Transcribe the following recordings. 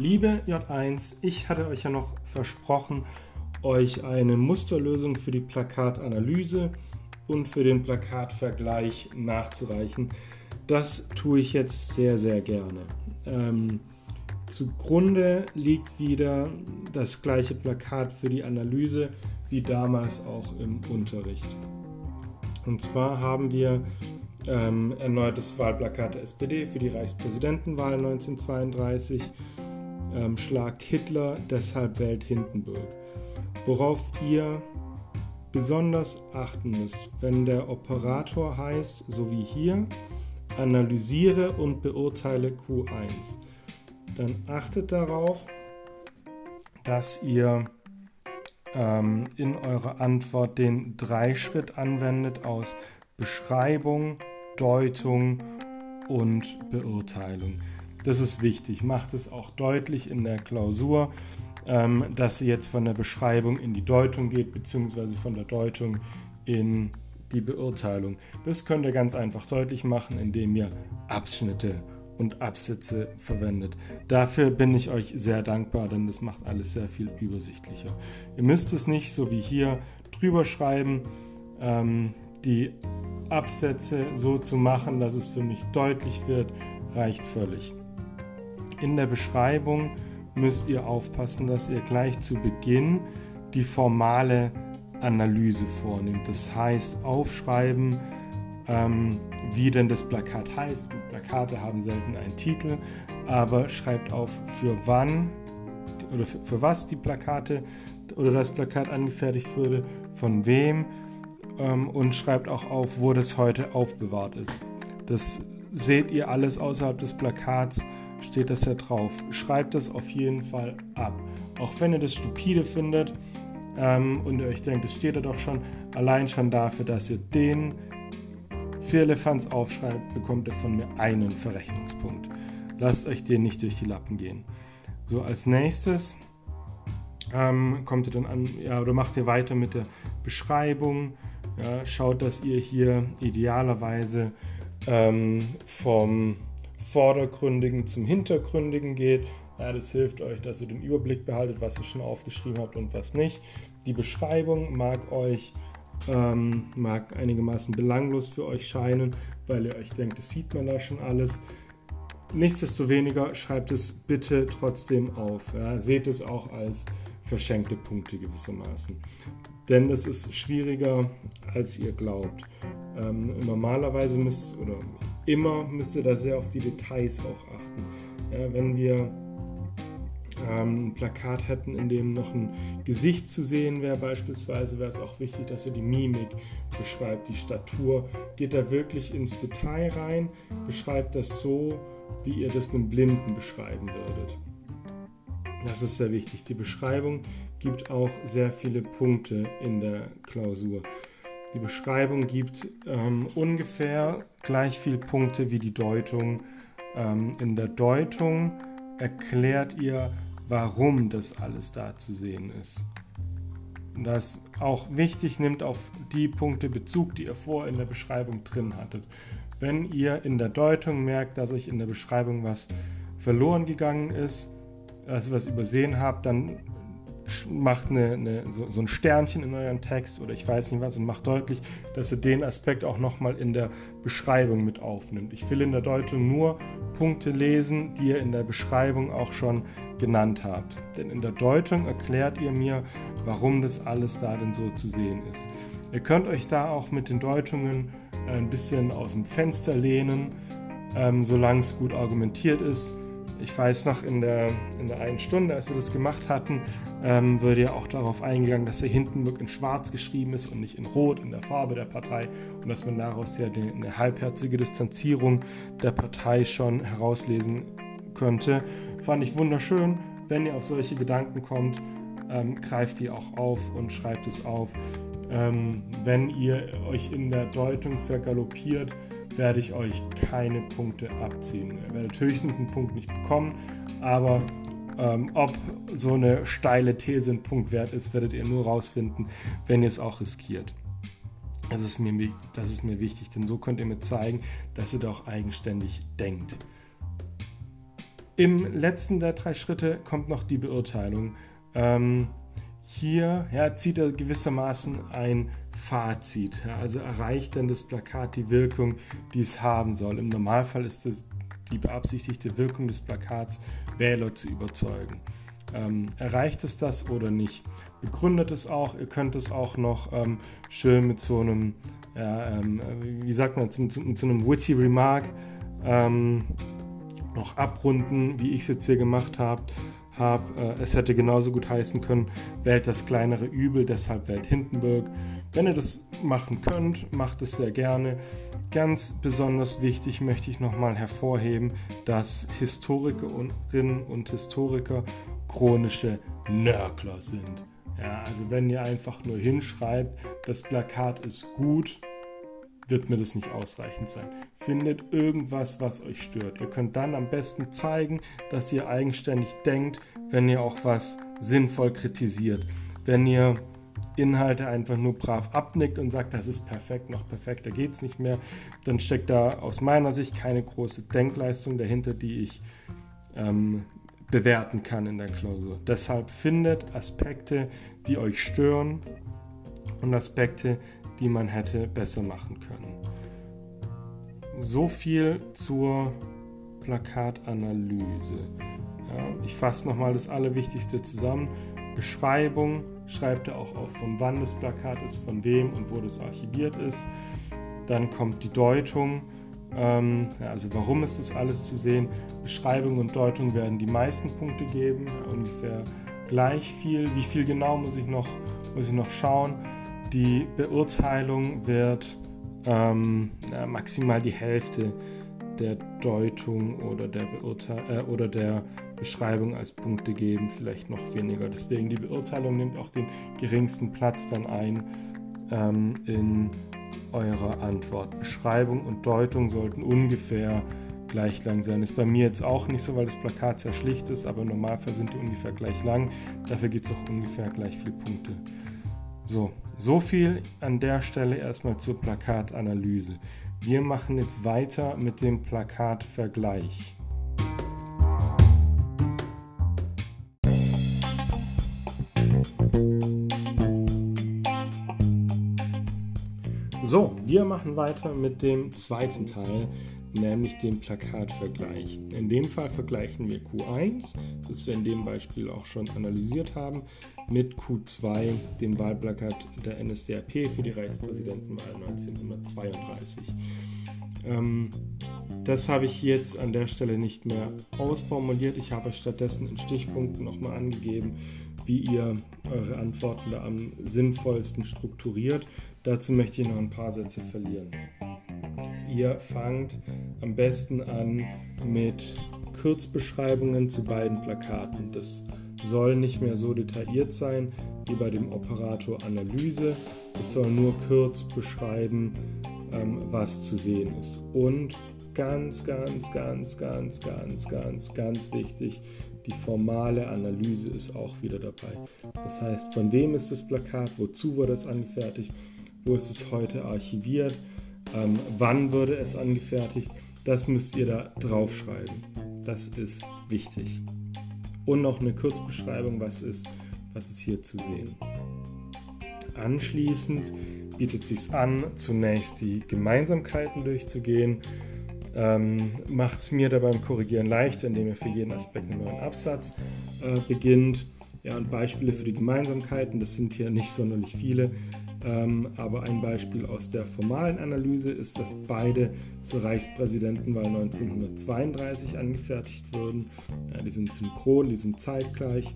Liebe J1, ich hatte euch ja noch versprochen, euch eine Musterlösung für die Plakatanalyse und für den Plakatvergleich nachzureichen. Das tue ich jetzt sehr, sehr gerne. Ähm, zugrunde liegt wieder das gleiche Plakat für die Analyse wie damals auch im Unterricht. Und zwar haben wir ähm, erneutes Wahlplakat der SPD für die Reichspräsidentenwahl 1932 ähm, schlagt Hitler, deshalb wählt Hindenburg. Worauf ihr besonders achten müsst, wenn der Operator heißt, so wie hier, analysiere und beurteile Q1, dann achtet darauf, dass ihr ähm, in eurer Antwort den Dreischritt anwendet aus Beschreibung, Deutung und Beurteilung. Das ist wichtig. Macht es auch deutlich in der Klausur, ähm, dass sie jetzt von der Beschreibung in die Deutung geht, beziehungsweise von der Deutung in die Beurteilung. Das könnt ihr ganz einfach deutlich machen, indem ihr Abschnitte und Absätze verwendet. Dafür bin ich euch sehr dankbar, denn das macht alles sehr viel übersichtlicher. Ihr müsst es nicht so wie hier drüber schreiben. Ähm, die Absätze so zu machen, dass es für mich deutlich wird, reicht völlig. In der Beschreibung müsst ihr aufpassen, dass ihr gleich zu Beginn die formale Analyse vornehmt. Das heißt, aufschreiben, ähm, wie denn das Plakat heißt. Plakate haben selten einen Titel, aber schreibt auf, für wann oder für, für was die Plakate oder das Plakat angefertigt wurde, von wem ähm, und schreibt auch auf, wo das heute aufbewahrt ist. Das seht ihr alles außerhalb des Plakats steht das ja drauf. Schreibt das auf jeden Fall ab. Auch wenn ihr das stupide findet ähm, und ihr euch denkt, es steht da doch schon, allein schon dafür, dass ihr den Firlefanz aufschreibt, bekommt ihr von mir einen Verrechnungspunkt. Lasst euch den nicht durch die Lappen gehen. So, als nächstes ähm, kommt ihr dann an, ja, oder macht ihr weiter mit der Beschreibung. Ja, schaut, dass ihr hier idealerweise ähm, vom Vordergründigen zum Hintergründigen geht. Ja, das hilft euch, dass ihr den Überblick behaltet, was ihr schon aufgeschrieben habt und was nicht. Die Beschreibung mag euch ähm, mag einigermaßen belanglos für euch scheinen, weil ihr euch denkt, das sieht man da schon alles. Nichtsdestoweniger schreibt es bitte trotzdem auf. Ja, seht es auch als verschenkte Punkte gewissermaßen. Denn es ist schwieriger, als ihr glaubt. Ähm, normalerweise müsst oder immer müsst ihr da sehr auf die Details auch achten. Ja, wenn wir ähm, ein Plakat hätten, in dem noch ein Gesicht zu sehen wäre, beispielsweise, wäre es auch wichtig, dass ihr die Mimik beschreibt, die Statur. Geht da wirklich ins Detail rein, beschreibt das so, wie ihr das einem Blinden beschreiben würdet. Das ist sehr wichtig. Die Beschreibung gibt auch sehr viele Punkte in der Klausur. Die Beschreibung gibt ähm, ungefähr gleich viele Punkte wie die Deutung. Ähm, in der Deutung erklärt ihr, warum das alles da zu sehen ist. Und das auch wichtig nimmt auf die Punkte Bezug, die ihr vor in der Beschreibung drin hattet. Wenn ihr in der Deutung merkt, dass euch in der Beschreibung was verloren gegangen ist, dass ihr was übersehen habt, dann macht eine, eine, so, so, ein Sternchen in euren Text oder ich weiß nicht was und macht deutlich, dass ihr den Aspekt auch nochmal in der Beschreibung mit aufnimmt. Ich will in der Deutung nur Punkte lesen, die ihr in der Beschreibung auch schon genannt habt. Denn in der Deutung erklärt ihr mir, warum das alles da denn so zu sehen ist. Ihr könnt euch da auch mit den Deutungen ein bisschen aus dem Fenster lehnen, ähm, solange es gut argumentiert ist ich weiß noch, in der, in der einen Stunde, als wir das gemacht hatten, ähm, wurde ja auch darauf eingegangen, dass der Hindenburg in Schwarz geschrieben ist und nicht in Rot, in der Farbe der Partei. Und dass man daraus ja eine, eine halbherzige Distanzierung der Partei schon herauslesen könnte. Fand ich wunderschön. Wenn ihr auf solche Gedanken kommt, ähm, greift die auch auf und schreibt es auf. Ähm, wenn ihr euch in der Deutung vergaloppiert, werde ich euch keine Punkte abziehen. Ihr werdet höchstens einen Punkt nicht bekommen, aber ähm, ob so eine steile These ein Punkt wert ist, werdet ihr nur rausfinden, wenn ihr es auch riskiert. Das ist, mir, das ist mir wichtig, denn so könnt ihr mir zeigen, dass ihr doch eigenständig denkt. Im letzten der drei Schritte kommt noch die Beurteilung. Ähm, hier ja, zieht er gewissermaßen ein Fazit. Ja, also erreicht denn das Plakat die Wirkung, die es haben soll. Im Normalfall ist es die beabsichtigte Wirkung des Plakats, Wähler zu überzeugen. Ähm, erreicht es das oder nicht? Begründet es auch. Ihr könnt es auch noch ähm, schön mit so einem, ja, ähm, wie sagt man, mit, mit, so einem witty Remark ähm, noch abrunden, wie ich es jetzt hier gemacht habe. Hab, äh, es hätte genauso gut heißen können, wählt das kleinere Übel, deshalb wählt Hindenburg. Wenn ihr das machen könnt, macht es sehr gerne. Ganz besonders wichtig möchte ich nochmal hervorheben, dass Historikerinnen und Historiker chronische Nörgler sind. Ja, also wenn ihr einfach nur hinschreibt, das Plakat ist gut, wird mir das nicht ausreichend sein. Findet irgendwas, was euch stört. Ihr könnt dann am besten zeigen, dass ihr eigenständig denkt, wenn ihr auch was sinnvoll kritisiert. Wenn ihr Inhalte einfach nur brav abnickt und sagt, das ist perfekt, noch perfekter geht es nicht mehr, dann steckt da aus meiner Sicht keine große Denkleistung dahinter, die ich ähm, bewerten kann in der Klausur. Deshalb findet Aspekte, die euch stören und Aspekte, die man hätte besser machen können. So viel zur Plakatanalyse. Ja, ich fasse nochmal das Allerwichtigste zusammen. Beschreibung, schreibt er auch auf, von wann das Plakat ist, von wem und wo das archiviert ist. Dann kommt die Deutung, ähm, also warum ist das alles zu sehen. Beschreibung und Deutung werden die meisten Punkte geben, ungefähr gleich viel. Wie viel genau muss ich noch, muss ich noch schauen. Die Beurteilung wird ähm, maximal die Hälfte der Deutung oder der, Beurteil äh, oder der Beschreibung als Punkte geben, vielleicht noch weniger. Deswegen die Beurteilung nimmt auch den geringsten Platz dann ein ähm, in eurer Antwort. Beschreibung und Deutung sollten ungefähr gleich lang sein. Ist bei mir jetzt auch nicht so, weil das Plakat sehr schlicht ist, aber im Normalfall sind die ungefähr gleich lang. Dafür gibt es auch ungefähr gleich viele Punkte. So, so viel an der Stelle erstmal zur Plakatanalyse. Wir machen jetzt weiter mit dem Plakatvergleich. So, wir machen weiter mit dem zweiten Teil, nämlich dem Plakatvergleich. In dem Fall vergleichen wir Q1, das wir in dem Beispiel auch schon analysiert haben, mit Q2, dem Wahlplakat der NSDAP für die Reichspräsidentenwahl 1932. Ähm, das habe ich jetzt an der Stelle nicht mehr ausformuliert. Ich habe stattdessen in Stichpunkten nochmal angegeben, wie ihr eure Antworten da am sinnvollsten strukturiert. Dazu möchte ich noch ein paar Sätze verlieren. Ihr fangt am besten an mit Kurzbeschreibungen zu beiden Plakaten. Das soll nicht mehr so detailliert sein wie bei dem Operator Analyse. Es soll nur kurz beschreiben, ähm, was zu sehen ist. Und ganz, ganz, ganz, ganz, ganz, ganz, ganz wichtig, die formale Analyse ist auch wieder dabei. Das heißt, von wem ist das Plakat, wozu wurde es angefertigt, wo ist es heute archiviert, ähm, wann wurde es angefertigt, das müsst ihr da draufschreiben. Das ist wichtig und noch eine Kurzbeschreibung, was ist, was ist hier zu sehen. Anschließend bietet es sich an, zunächst die Gemeinsamkeiten durchzugehen. Ähm, Macht es mir da beim Korrigieren leichter, indem ihr für jeden Aspekt einen neuen Absatz äh, beginnt. Ja, und Beispiele für die Gemeinsamkeiten, das sind hier nicht sonderlich viele, ähm, aber ein Beispiel aus der formalen Analyse ist, dass beide zur Reichspräsidentenwahl 1932 angefertigt wurden. Ja, die sind synchron, die sind zeitgleich.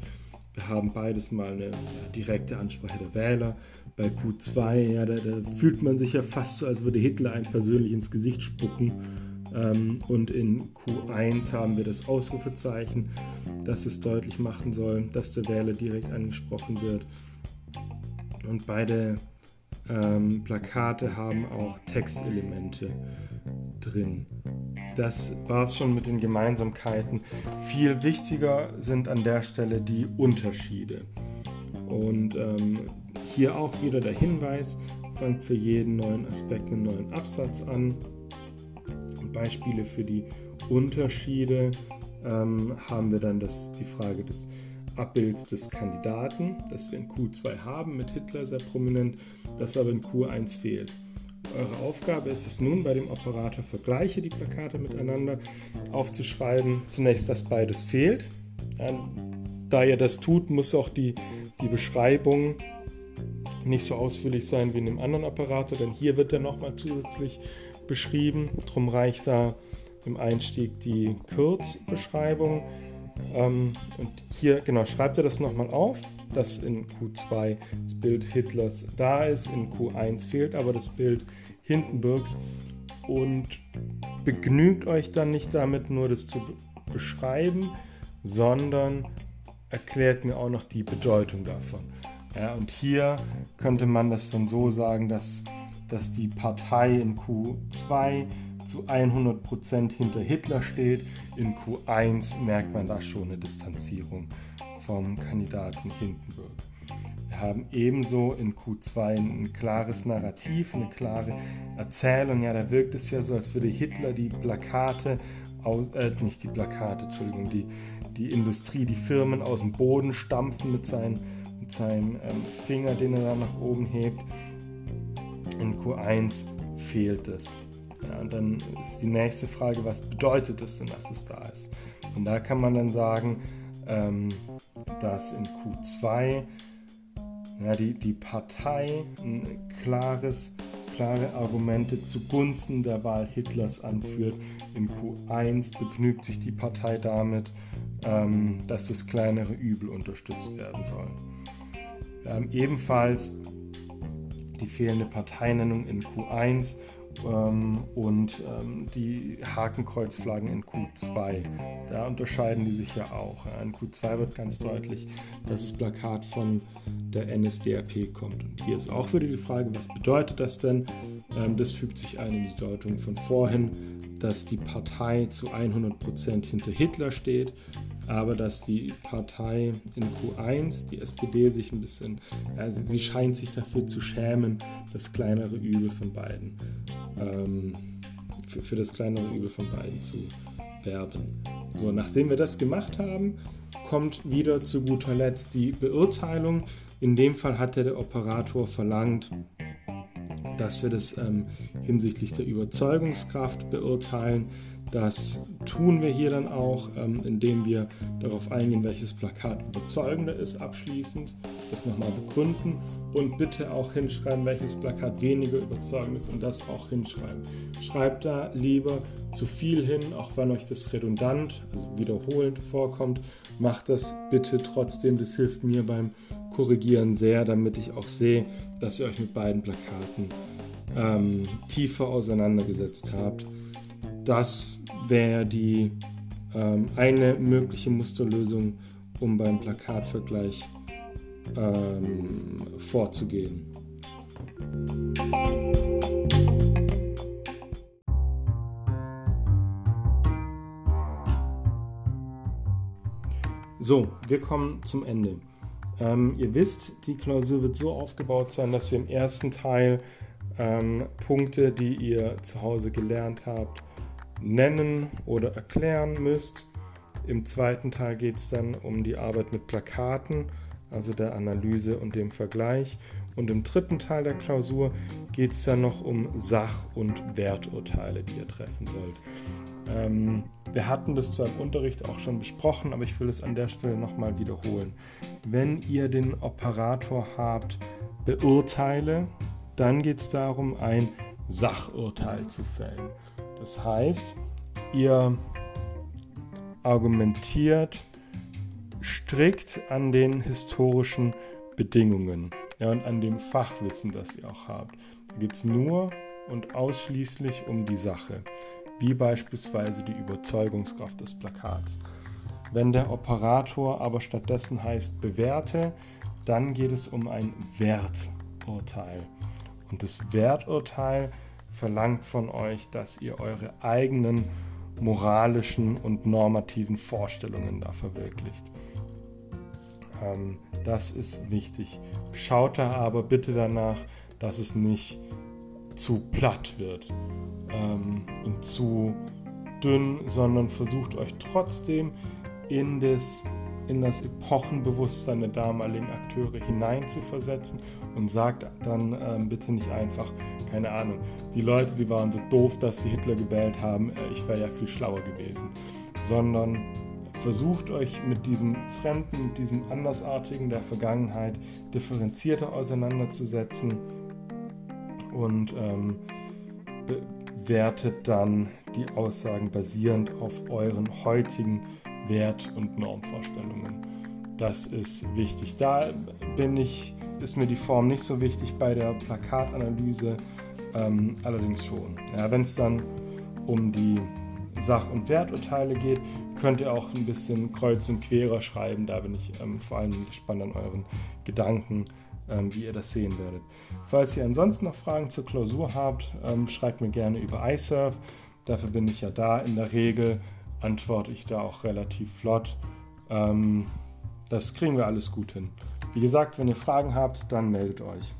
Wir haben beides mal eine direkte Ansprache der Wähler. Bei Q2, ja, da, da, fühlt man sich ja fast so, als würde Hitler einem persönlich ins Gesicht spucken. Ähm, und in Q1 haben wir das Ausrufezeichen, das es deutlich machen soll, dass der Wähler direkt angesprochen wird. Und beide ähm, Plakate haben auch Textelemente drin. Das war es schon mit den Gemeinsamkeiten. Viel wichtiger sind an der Stelle die Unterschiede. Und ähm, hier auch wieder der Hinweis, fangt für jeden neuen Aspekt einen neuen Absatz an. Beispiele für die Unterschiede ähm, haben wir dann das, die Frage des Abbilds des Kandidaten, das wir in Q2 haben, mit Hitler sehr prominent, das aber in Q1 fehlt. Eure Aufgabe ist es nun, bei dem Operator Vergleiche die Plakate miteinander aufzuschreiben. Zunächst, dass beides fehlt. Da ihr das tut, muss auch die, die Beschreibung nicht so ausführlich sein wie in dem anderen Operator, denn hier wird er nochmal zusätzlich beschrieben. Darum reicht da im Einstieg die Kurzbeschreibung. Ähm, und hier, genau, schreibt er das nochmal auf, dass in Q2 das Bild Hitlers da ist, in Q1 fehlt aber das Bild Hindenburgs und begnügt euch dann nicht damit, nur das zu beschreiben, sondern erklärt mir auch noch die Bedeutung davon. Ja, und hier könnte man das dann so sagen, dass, dass die Partei in Q2 zu 100% hinter Hitler steht. In Q1 merkt man da schon eine Distanzierung vom Kandidaten Hindenburg. Wir haben ebenso in Q2 ein klares Narrativ, eine klare Erzählung. Ja, da wirkt es ja so, als würde Hitler die Plakate, aus, äh, nicht die Plakate, Entschuldigung, die, die Industrie, die Firmen aus dem Boden stampfen mit, seinen, mit seinem ähm, Finger, den er da nach oben hebt. In Q1 fehlt es. Ja, und dann ist die nächste Frage, was bedeutet es denn, dass es da ist? Und da kann man dann sagen, ähm, dass in Q2 ja, die, die Partei ein klares, klare Argumente zugunsten der Wahl Hitlers anführt. In Q1 begnügt sich die Partei damit, ähm, dass das kleinere Übel unterstützt werden soll. Wir haben ebenfalls die fehlende Parteinennung in Q1 ähm, und ähm, die Hakenkreuzflaggen in Q2. Da unterscheiden die sich ja auch. In Q2 wird ganz deutlich, dass das Plakat von der NSDAP kommt. Und hier ist auch wieder die Frage, was bedeutet das denn? Ähm, das fügt sich ein in die Deutung von vorhin, dass die Partei zu 100% hinter Hitler steht aber dass die Partei in Q1, die SPD, sich ein bisschen, ja, sie, scheint sich dafür zu schämen, das kleinere Übel von beiden, ähm, für, für das kleinere Übel von beiden zu werben. So, nachdem wir das gemacht haben, kommt wieder zu guter Letzt die Beurteilung. In dem Fall hat der Operator verlangt, dass wir das ähm, hinsichtlich der Überzeugungskraft beurteilen. Das tun wir hier dann auch, ähm, indem wir darauf eingehen, welches Plakat überzeugender ist, abschließend, das nochmal begründen und bitte auch hinschreiben, welches Plakat weniger überzeugend ist und das auch hinschreiben. Schreibt da lieber zu viel hin, auch wenn euch das redundant, also wiederholend vorkommt. Macht das bitte trotzdem, das hilft mir beim Korrigieren sehr, damit ich auch sehe, dass ihr euch mit beiden Plakaten ähm, tiefer auseinandergesetzt habt. Das wäre die ähm, eine mögliche Musterlösung, um beim Plakatvergleich ähm, vorzugehen. So, wir kommen zum Ende. Ähm, ihr wisst, die Klausur wird so aufgebaut sein, dass ihr im ersten Teil ähm, Punkte, die ihr zu Hause gelernt habt, nennen oder erklären müsst. Im zweiten Teil geht es dann um die Arbeit mit Plakaten, also der Analyse und dem Vergleich. Und im dritten Teil der Klausur geht es dann noch um Sach- und Werturteile, die ihr treffen sollt. Ähm, wir hatten das zwar im Unterricht auch schon besprochen, aber ich will es an der Stelle nochmal wiederholen. Wenn ihr den Operator habt, beurteile, dann geht es darum, ein Sachurteil zu fällen. Das heißt, ihr argumentiert strikt an den historischen Bedingungen ja, und an dem Fachwissen, das ihr auch habt. Da geht es nur und ausschließlich um die Sache, wie beispielsweise die Überzeugungskraft des Plakats. Wenn der Operator aber stattdessen heißt bewerte, dann geht es um ein Werturteil. Und das Werturteil verlangt von euch, dass ihr eure eigenen moralischen und normativen Vorstellungen da verwirklicht. Ähm, das ist wichtig. Schaut da aber bitte danach, dass es nicht zu platt wird ähm, und zu dünn, sondern versucht euch trotzdem in das, in das Epochenbewusstsein der damaligen Akteure hineinzuversetzen und sagt dann ähm, bitte nicht einfach, keine Ahnung, die Leute, die waren so doof, dass sie Hitler gewählt haben, äh, ich wäre ja viel schlauer gewesen, sondern versucht euch mit diesem Fremden, mit diesem Andersartigen der Vergangenheit differenzierter auseinanderzusetzen und ähm, bewertet dann die Aussagen basierend auf euren heutigen Wert- und Normvorstellungen. Das ist wichtig. Da bin ich, ist mir die Form nicht so wichtig bei der Plakatanalyse, ähm, allerdings schon. Ja, Wenn es dann um die Sach- und Werturteile geht, könnt ihr auch ein bisschen kreuz und querer schreiben. Da bin ich ähm, vor allem gespannt an euren Gedanken, ähm, wie ihr das sehen werdet. Falls ihr ansonsten noch Fragen zur Klausur habt, ähm, schreibt mir gerne über iSurf. Dafür bin ich ja da. In der Regel antworte ich da auch relativ flott. Ähm, das kriegen wir alles gut hin. Wie gesagt, wenn ihr Fragen habt, dann meldet euch.